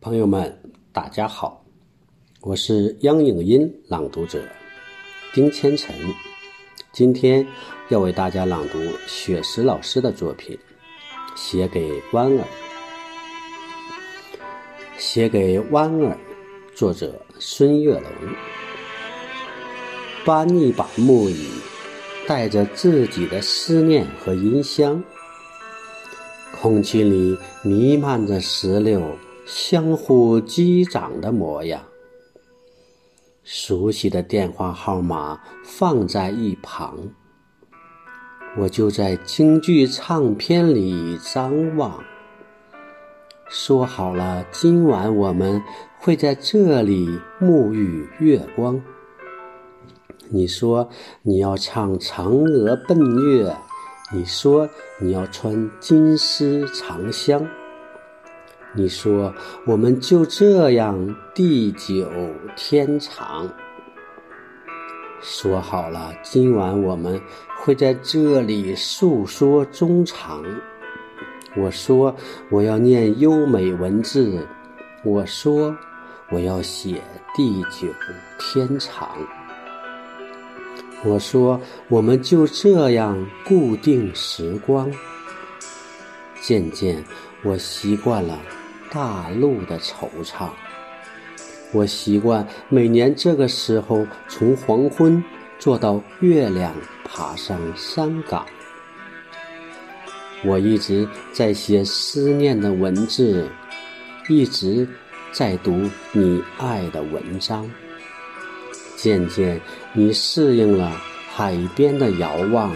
朋友们，大家好，我是央影音朗读者丁千晨，今天要为大家朗读雪石老师的作品《写给弯儿》。写给弯儿，作者孙月龙。搬一把木椅，带着自己的思念和音箱，空气里弥漫着石榴。相互击掌的模样，熟悉的电话号码放在一旁，我就在京剧唱片里张望。说好了，今晚我们会在这里沐浴月光。你说你要唱嫦娥奔月，你说你要穿金丝长香。你说，我们就这样地久天长。说好了，今晚我们会在这里诉说衷肠。我说，我要念优美文字。我说，我要写地久天长。我说，我们就这样固定时光。渐渐，我习惯了。大陆的惆怅，我习惯每年这个时候从黄昏坐到月亮爬上山岗。我一直在写思念的文字，一直在读你爱的文章。渐渐，你适应了海边的遥望，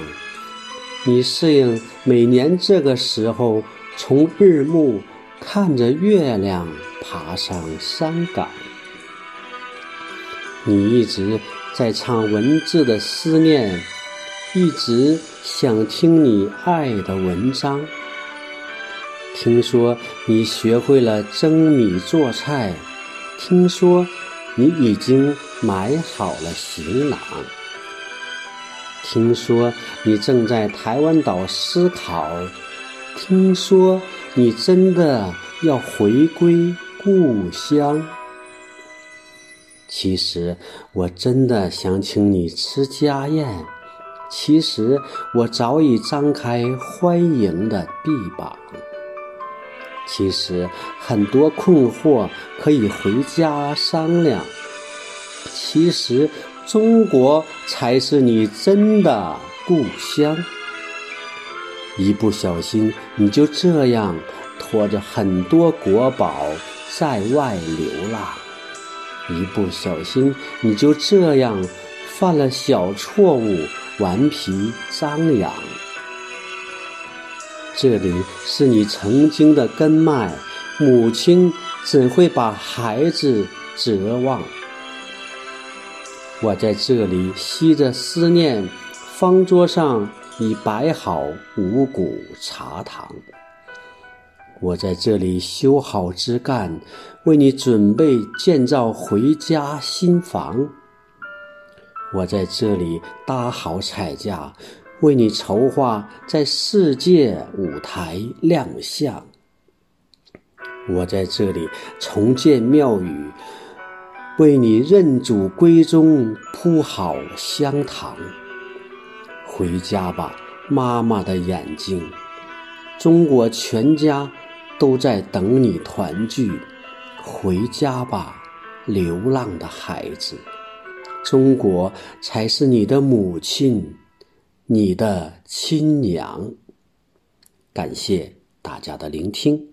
你适应每年这个时候从日暮。看着月亮爬上山岗，你一直在唱文字的思念，一直想听你爱的文章。听说你学会了蒸米做菜，听说你已经买好了行囊，听说你正在台湾岛思考，听说。你真的要回归故乡？其实我真的想请你吃家宴。其实我早已张开欢迎的臂膀。其实很多困惑可以回家商量。其实中国才是你真的故乡。一不小心，你就这样拖着很多国宝在外流浪；一不小心，你就这样犯了小错误，顽皮张扬。这里是你曾经的根脉，母亲怎会把孩子折望？我在这里吸着思念，方桌上。已摆好五谷茶糖，我在这里修好枝干，为你准备建造回家新房。我在这里搭好彩架，为你筹划在世界舞台亮相。我在这里重建庙宇，为你认祖归宗铺好香堂。回家吧，妈妈的眼睛，中国全家都在等你团聚。回家吧，流浪的孩子，中国才是你的母亲，你的亲娘。感谢大家的聆听。